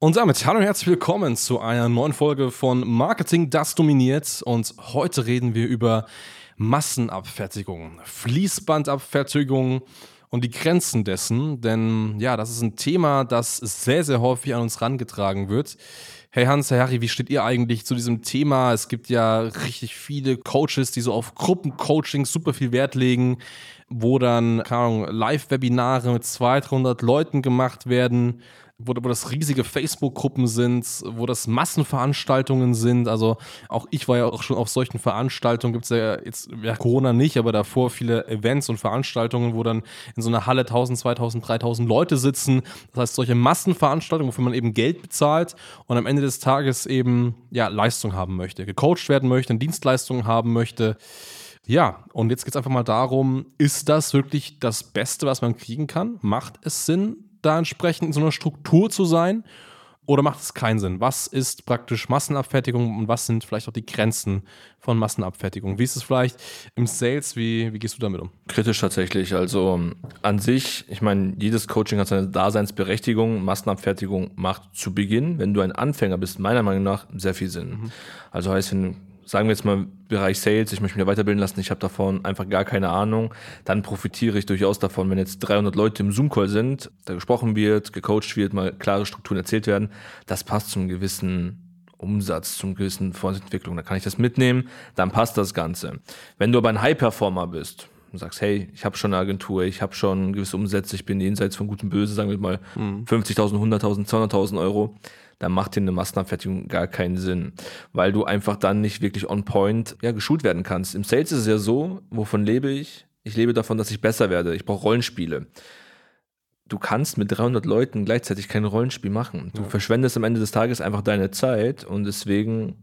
Und damit hallo und herzlich willkommen zu einer neuen Folge von Marketing, das dominiert. Und heute reden wir über Massenabfertigung, Fließbandabfertigung und die Grenzen dessen. Denn ja, das ist ein Thema, das sehr, sehr häufig an uns herangetragen wird. Hey Hans, Herr Harry, wie steht ihr eigentlich zu diesem Thema? Es gibt ja richtig viele Coaches, die so auf Gruppencoaching super viel Wert legen, wo dann, keine Ahnung, Live-Webinare mit 200, 300 Leuten gemacht werden wo, wo das riesige Facebook-Gruppen sind, wo das Massenveranstaltungen sind. Also auch ich war ja auch schon auf solchen Veranstaltungen, gibt es ja jetzt, ja Corona nicht, aber davor viele Events und Veranstaltungen, wo dann in so einer Halle 1000, 2000, 3000 Leute sitzen. Das heißt, solche Massenveranstaltungen, wofür man eben Geld bezahlt und am Ende des Tages eben ja, Leistung haben möchte, gecoacht werden möchte, Dienstleistungen haben möchte. Ja, und jetzt geht es einfach mal darum, ist das wirklich das Beste, was man kriegen kann? Macht es Sinn, da entsprechend in so einer Struktur zu sein? Oder macht es keinen Sinn? Was ist praktisch Massenabfertigung und was sind vielleicht auch die Grenzen von Massenabfertigung? Wie ist es vielleicht im Sales? Wie, wie gehst du damit um? Kritisch tatsächlich. Also an sich, ich meine, jedes Coaching hat seine Daseinsberechtigung. Massenabfertigung macht zu Beginn, wenn du ein Anfänger bist, meiner Meinung nach sehr viel Sinn. Mhm. Also heißt, wenn sagen wir jetzt mal Bereich Sales, ich möchte mich weiterbilden lassen, ich habe davon einfach gar keine Ahnung, dann profitiere ich durchaus davon, wenn jetzt 300 Leute im Zoom-Call sind, da gesprochen wird, gecoacht wird, mal klare Strukturen erzählt werden, das passt zum gewissen Umsatz, zum gewissen Vorentwicklung, da kann ich das mitnehmen, dann passt das Ganze. Wenn du aber ein High-Performer bist, und sagst, hey, ich habe schon eine Agentur, ich habe schon gewisse Umsätze, ich bin jenseits von Gut und Böse, sagen wir mal mhm. 50.000, 100.000, 200.000 Euro, dann macht dir eine Massenabfertigung gar keinen Sinn, weil du einfach dann nicht wirklich on point ja, geschult werden kannst. Im Sales ist es ja so, wovon lebe ich? Ich lebe davon, dass ich besser werde. Ich brauche Rollenspiele. Du kannst mit 300 Leuten gleichzeitig kein Rollenspiel machen. Du ja. verschwendest am Ende des Tages einfach deine Zeit und deswegen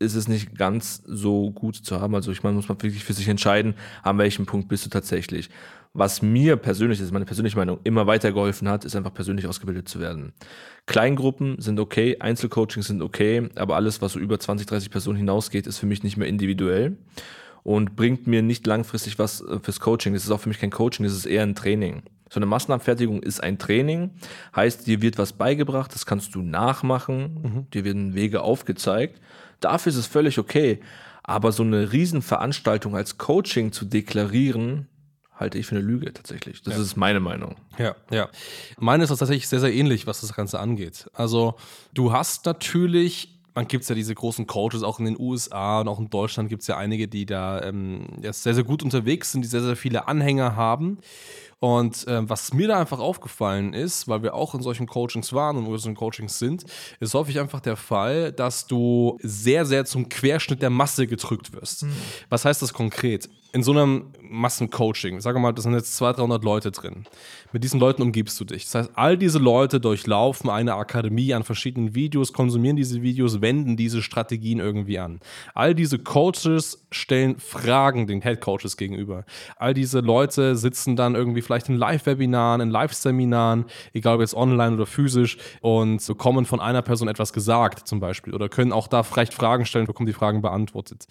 ist es nicht ganz so gut zu haben. Also ich meine, muss man wirklich für sich entscheiden, an welchem Punkt bist du tatsächlich. Was mir persönlich, das ist meine persönliche Meinung, immer weitergeholfen hat, ist einfach persönlich ausgebildet zu werden. Kleingruppen sind okay, Einzelcoachings sind okay, aber alles, was so über 20, 30 Personen hinausgeht, ist für mich nicht mehr individuell und bringt mir nicht langfristig was äh, fürs Coaching. Das ist auch für mich kein Coaching, das ist eher ein Training. So eine Massenabfertigung ist ein Training, heißt, dir wird was beigebracht, das kannst du nachmachen, mhm. dir werden Wege aufgezeigt. Dafür ist es völlig okay. Aber so eine Riesenveranstaltung als Coaching zu deklarieren, halte ich für eine Lüge tatsächlich. Das ja. ist meine Meinung. Ja, ja. Meine ist das tatsächlich sehr, sehr ähnlich, was das Ganze angeht. Also, du hast natürlich man gibt es ja diese großen Coaches auch in den USA und auch in Deutschland gibt es ja einige, die da ähm, sehr, sehr gut unterwegs sind, die sehr, sehr viele Anhänger haben. Und äh, was mir da einfach aufgefallen ist, weil wir auch in solchen Coachings waren und wo wir so in Coachings sind, ist häufig einfach der Fall, dass du sehr, sehr zum Querschnitt der Masse gedrückt wirst. Mhm. Was heißt das konkret? In so einem Massencoaching, sag mal, da sind jetzt 200, 300 Leute drin. Mit diesen Leuten umgibst du dich. Das heißt, all diese Leute durchlaufen eine Akademie an verschiedenen Videos, konsumieren diese Videos, wenden diese Strategien irgendwie an. All diese Coaches stellen Fragen den Head Coaches gegenüber. All diese Leute sitzen dann irgendwie vielleicht in Live-Webinaren, in Live-Seminaren, egal ob jetzt online oder physisch, und bekommen von einer Person etwas gesagt, zum Beispiel, oder können auch da vielleicht Fragen stellen, bekommen die Fragen beantwortet.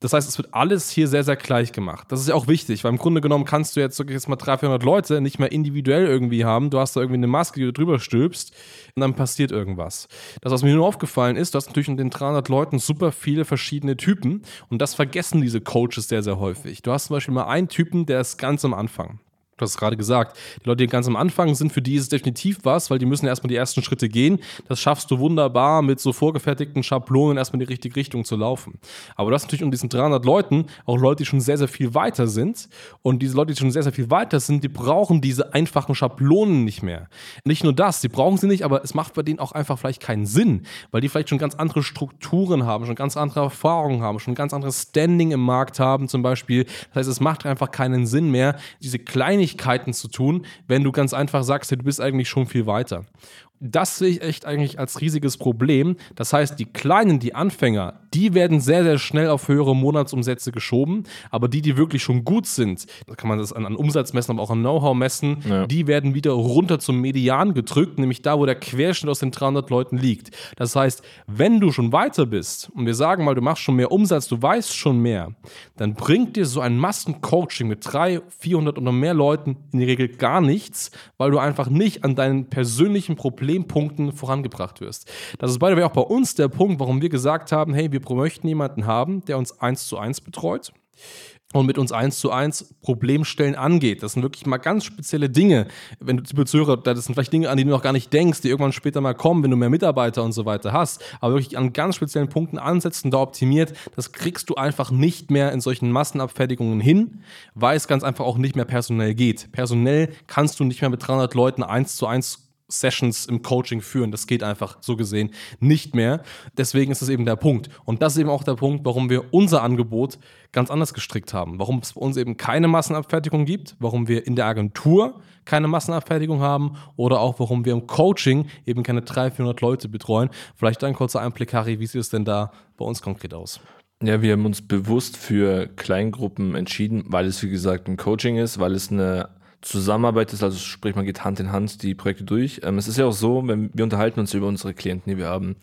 Das heißt, es wird alles hier sehr, sehr gleich gemacht. Das ist ja auch wichtig, weil im Grunde genommen kannst du jetzt wirklich jetzt mal 300, 400 Leute nicht mehr individuell irgendwie haben. Du hast da irgendwie eine Maske, die du drüber stülpst und dann passiert irgendwas. Das, was mir nur aufgefallen ist, du hast natürlich in den 300 Leuten super viele verschiedene Typen und das vergessen diese Coaches sehr, sehr häufig. Du hast zum Beispiel mal einen Typen, der ist ganz am Anfang. Du hast es gerade gesagt, die Leute, die ganz am Anfang sind, für die ist es definitiv was, weil die müssen erstmal die ersten Schritte gehen. Das schaffst du wunderbar mit so vorgefertigten Schablonen erstmal in die richtige Richtung zu laufen. Aber du hast natürlich um diesen 300 Leuten auch Leute, die schon sehr, sehr viel weiter sind. Und diese Leute, die schon sehr, sehr viel weiter sind, die brauchen diese einfachen Schablonen nicht mehr. Nicht nur das, die brauchen sie nicht, aber es macht bei denen auch einfach vielleicht keinen Sinn, weil die vielleicht schon ganz andere Strukturen haben, schon ganz andere Erfahrungen haben, schon ganz anderes Standing im Markt haben zum Beispiel. Das heißt, es macht einfach keinen Sinn mehr, diese Kleinigkeiten Kleinigkeiten zu tun, wenn du ganz einfach sagst, hey, du bist eigentlich schon viel weiter. Das sehe ich echt eigentlich als riesiges Problem. Das heißt, die Kleinen, die Anfänger, die werden sehr, sehr schnell auf höhere Monatsumsätze geschoben. Aber die, die wirklich schon gut sind, da kann man das an, an Umsatz messen, aber auch an Know-how messen, ja. die werden wieder runter zum Median gedrückt, nämlich da, wo der Querschnitt aus den 300 Leuten liegt. Das heißt, wenn du schon weiter bist und wir sagen mal, du machst schon mehr Umsatz, du weißt schon mehr, dann bringt dir so ein Massencoaching mit 300, 400 oder mehr Leuten in der Regel gar nichts, weil du einfach nicht an deinen persönlichen Problemen Problempunkten vorangebracht wirst. Das ist beide auch bei uns der Punkt, warum wir gesagt haben, hey, wir möchten jemanden haben, der uns eins zu eins betreut und mit uns eins zu eins Problemstellen angeht. Das sind wirklich mal ganz spezielle Dinge. Wenn du die Zuhörer, das sind vielleicht Dinge, an die du noch gar nicht denkst, die irgendwann später mal kommen, wenn du mehr Mitarbeiter und so weiter hast, aber wirklich an ganz speziellen Punkten ansetzen, da optimiert, das kriegst du einfach nicht mehr in solchen Massenabfertigungen hin, weil es ganz einfach auch nicht mehr personell geht. Personell kannst du nicht mehr mit 300 Leuten eins zu eins Sessions im Coaching führen. Das geht einfach so gesehen nicht mehr. Deswegen ist das eben der Punkt. Und das ist eben auch der Punkt, warum wir unser Angebot ganz anders gestrickt haben. Warum es bei uns eben keine Massenabfertigung gibt, warum wir in der Agentur keine Massenabfertigung haben oder auch warum wir im Coaching eben keine 300, 400 Leute betreuen. Vielleicht ein kurzer Einblick, Harry, wie sieht es denn da bei uns konkret aus? Ja, wir haben uns bewusst für Kleingruppen entschieden, weil es wie gesagt ein Coaching ist, weil es eine Zusammenarbeit ist, also sprich, man geht Hand in Hand die Projekte durch. Ähm, es ist ja auch so, wenn wir unterhalten uns über unsere Klienten, die wir haben.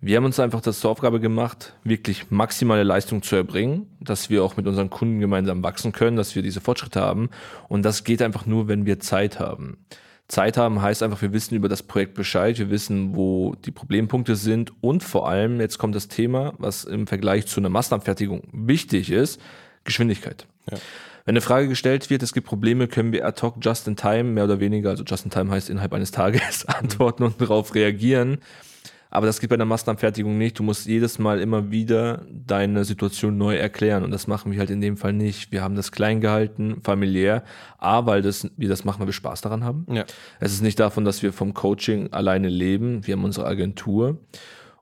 Wir haben uns einfach das zur Aufgabe gemacht, wirklich maximale Leistung zu erbringen, dass wir auch mit unseren Kunden gemeinsam wachsen können, dass wir diese Fortschritte haben. Und das geht einfach nur, wenn wir Zeit haben. Zeit haben heißt einfach, wir wissen über das Projekt Bescheid, wir wissen, wo die Problempunkte sind und vor allem, jetzt kommt das Thema, was im Vergleich zu einer Massenabfertigung wichtig ist, Geschwindigkeit. Ja. Wenn eine Frage gestellt wird, es gibt Probleme, können wir ad hoc just in time, mehr oder weniger, also just in time heißt innerhalb eines Tages, antworten und darauf reagieren. Aber das geht bei der Massenabfertigung nicht. Du musst jedes Mal immer wieder deine Situation neu erklären. Und das machen wir halt in dem Fall nicht. Wir haben das klein gehalten, familiär. A, weil das, wir das machen, weil wir Spaß daran haben. Ja. Es ist nicht davon, dass wir vom Coaching alleine leben. Wir haben unsere Agentur.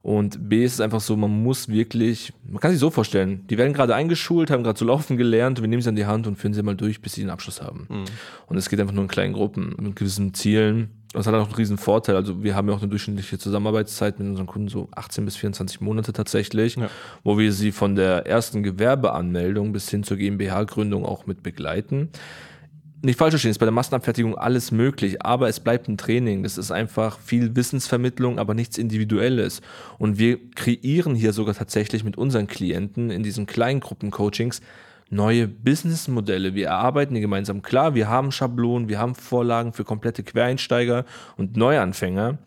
Und B ist es einfach so, man muss wirklich, man kann sich so vorstellen, die werden gerade eingeschult, haben gerade zu laufen gelernt, wir nehmen sie an die Hand und führen sie mal durch, bis sie den Abschluss haben. Mhm. Und es geht einfach nur in kleinen Gruppen mit gewissen Zielen. Das hat auch einen riesen Vorteil. Also wir haben ja auch eine durchschnittliche Zusammenarbeitszeit mit unseren Kunden, so 18 bis 24 Monate tatsächlich, ja. wo wir sie von der ersten Gewerbeanmeldung bis hin zur GmbH-Gründung auch mit begleiten nicht falsch verstehen, ist bei der Massenabfertigung alles möglich, aber es bleibt ein Training. Das ist einfach viel Wissensvermittlung, aber nichts Individuelles. Und wir kreieren hier sogar tatsächlich mit unseren Klienten in diesen Kleingruppen-Coachings neue Businessmodelle. Wir erarbeiten die gemeinsam. Klar, wir haben Schablonen, wir haben Vorlagen für komplette Quereinsteiger und Neuanfänger.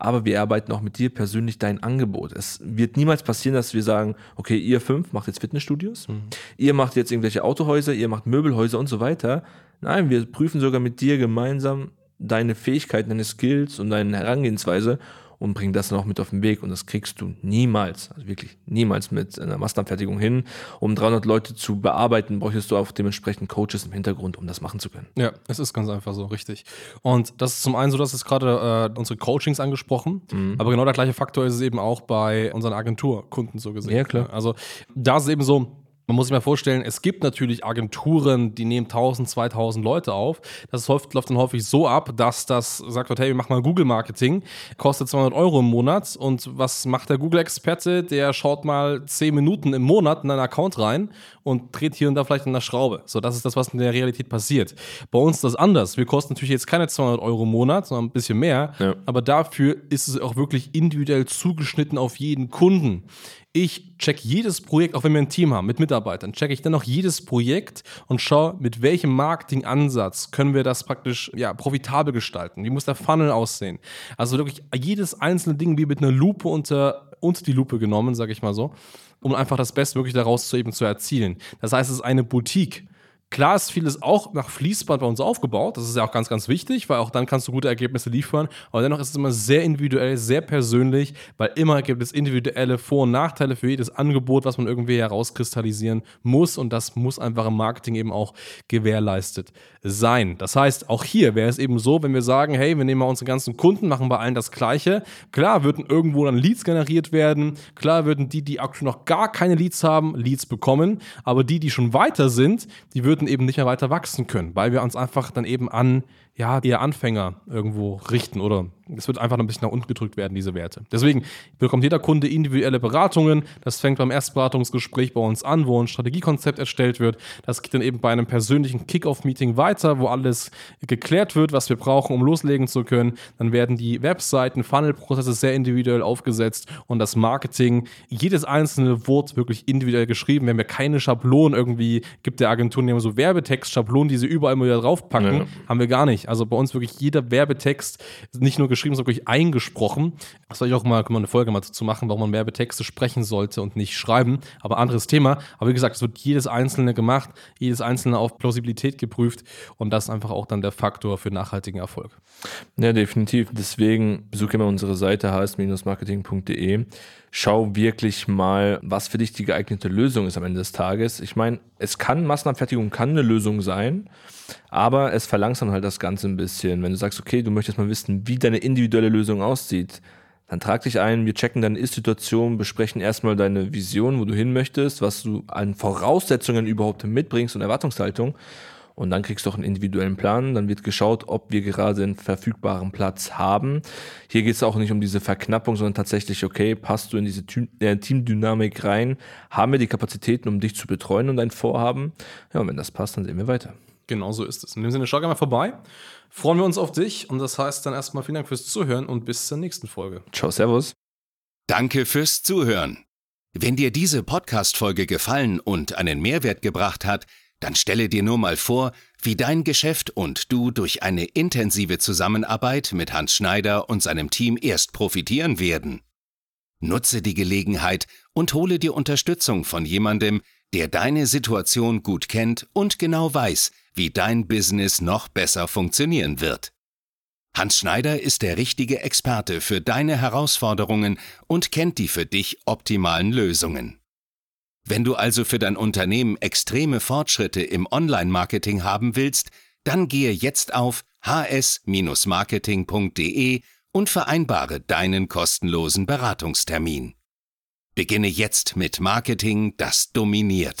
Aber wir arbeiten auch mit dir persönlich dein Angebot. Es wird niemals passieren, dass wir sagen, okay, ihr fünf macht jetzt Fitnessstudios, mhm. ihr macht jetzt irgendwelche Autohäuser, ihr macht Möbelhäuser und so weiter, Nein, wir prüfen sogar mit dir gemeinsam deine Fähigkeiten, deine Skills und deine Herangehensweise und bringen das dann auch mit auf den Weg. Und das kriegst du niemals, also wirklich niemals mit einer Massenabfertigung hin. Um 300 Leute zu bearbeiten, bräuchtest du auch dementsprechend Coaches im Hintergrund, um das machen zu können. Ja, es ist ganz einfach so, richtig. Und das ist zum einen so, dass es gerade äh, unsere Coachings angesprochen, mhm. aber genau der gleiche Faktor ist es eben auch bei unseren Agenturkunden so gesehen. Ja, klar. Also da ist es eben so, man muss sich mal vorstellen, es gibt natürlich Agenturen, die nehmen 1000, 2000 Leute auf. Das läuft, läuft dann häufig so ab, dass das sagt, hey, wir machen mal Google-Marketing, kostet 200 Euro im Monat. Und was macht der Google-Experte? Der schaut mal 10 Minuten im Monat in einen Account rein und dreht hier und da vielleicht an der Schraube. So, das ist das, was in der Realität passiert. Bei uns ist das anders. Wir kosten natürlich jetzt keine 200 Euro im Monat, sondern ein bisschen mehr. Ja. Aber dafür ist es auch wirklich individuell zugeschnitten auf jeden Kunden ich check jedes Projekt, auch wenn wir ein Team haben mit Mitarbeitern, checke ich dann noch jedes Projekt und schaue, mit welchem Marketingansatz können wir das praktisch ja, profitabel gestalten. Wie muss der Funnel aussehen? Also wirklich jedes einzelne Ding wie mit einer Lupe unter, unter die Lupe genommen, sage ich mal so, um einfach das Bestmögliche daraus zu eben zu erzielen. Das heißt, es ist eine Boutique Klar ist vieles auch nach Fließband bei uns aufgebaut. Das ist ja auch ganz, ganz wichtig, weil auch dann kannst du gute Ergebnisse liefern. Aber dennoch ist es immer sehr individuell, sehr persönlich, weil immer gibt es individuelle Vor- und Nachteile für jedes Angebot, was man irgendwie herauskristallisieren muss. Und das muss einfach im Marketing eben auch gewährleistet sein. Das heißt, auch hier wäre es eben so, wenn wir sagen, hey, wir nehmen mal unsere ganzen Kunden, machen bei allen das Gleiche. Klar würden irgendwo dann Leads generiert werden. Klar würden die, die aktuell noch gar keine Leads haben, Leads bekommen. Aber die, die schon weiter sind, die würden würden eben nicht mehr weiter wachsen können, weil wir uns einfach dann eben an ja, eher Anfänger irgendwo richten oder es wird einfach ein bisschen nach unten gedrückt werden, diese Werte. Deswegen bekommt jeder Kunde individuelle Beratungen. Das fängt beim Erstberatungsgespräch bei uns an, wo ein Strategiekonzept erstellt wird. Das geht dann eben bei einem persönlichen Kick-Off-Meeting weiter, wo alles geklärt wird, was wir brauchen, um loslegen zu können. Dann werden die Webseiten, Funnel-Prozesse sehr individuell aufgesetzt und das Marketing, jedes einzelne Wort wirklich individuell geschrieben. Wir haben ja keine Schablonen irgendwie, gibt der Agenturen die immer so Werbetext-Schablonen, die sie überall mal wieder draufpacken. Ja. Haben wir gar nicht. Also bei uns wirklich jeder Werbetext nicht nur geschrieben, sondern wirklich eingesprochen. Das soll ich auch mal, können eine Folge mal dazu machen, warum man Werbetexte sprechen sollte und nicht schreiben. Aber anderes Thema. Aber wie gesagt, es wird jedes einzelne gemacht, jedes einzelne auf Plausibilität geprüft und das ist einfach auch dann der Faktor für nachhaltigen Erfolg. Ja, definitiv. Deswegen besuche immer unsere Seite hs-marketing.de schau wirklich mal, was für dich die geeignete Lösung ist am Ende des Tages. Ich meine, es kann, Massenabfertigung kann eine Lösung sein, aber es verlangsamt halt das Ganze ein bisschen. Wenn du sagst, okay, du möchtest mal wissen, wie deine individuelle Lösung aussieht, dann trag dich ein, wir checken deine Ist-Situation, besprechen erstmal deine Vision, wo du hin möchtest, was du an Voraussetzungen überhaupt mitbringst und Erwartungshaltung. Und dann kriegst du auch einen individuellen Plan. Dann wird geschaut, ob wir gerade einen verfügbaren Platz haben. Hier geht es auch nicht um diese Verknappung, sondern tatsächlich, okay, passt du in diese äh, Teamdynamik rein? Haben wir die Kapazitäten, um dich zu betreuen und dein Vorhaben? Ja, und wenn das passt, dann sehen wir weiter. Genau so ist es. In dem Sinne, schau gerne mal vorbei. Freuen wir uns auf dich und das heißt dann erstmal vielen Dank fürs Zuhören und bis zur nächsten Folge. Ciao, Servus. Danke fürs Zuhören. Wenn dir diese Podcast-Folge gefallen und einen Mehrwert gebracht hat, dann stelle dir nur mal vor, wie dein Geschäft und du durch eine intensive Zusammenarbeit mit Hans Schneider und seinem Team erst profitieren werden. Nutze die Gelegenheit und hole dir Unterstützung von jemandem, der deine Situation gut kennt und genau weiß, wie dein Business noch besser funktionieren wird. Hans Schneider ist der richtige Experte für deine Herausforderungen und kennt die für dich optimalen Lösungen. Wenn du also für dein Unternehmen extreme Fortschritte im Online-Marketing haben willst, dann gehe jetzt auf hs-marketing.de und vereinbare deinen kostenlosen Beratungstermin. Beginne jetzt mit Marketing, das dominiert.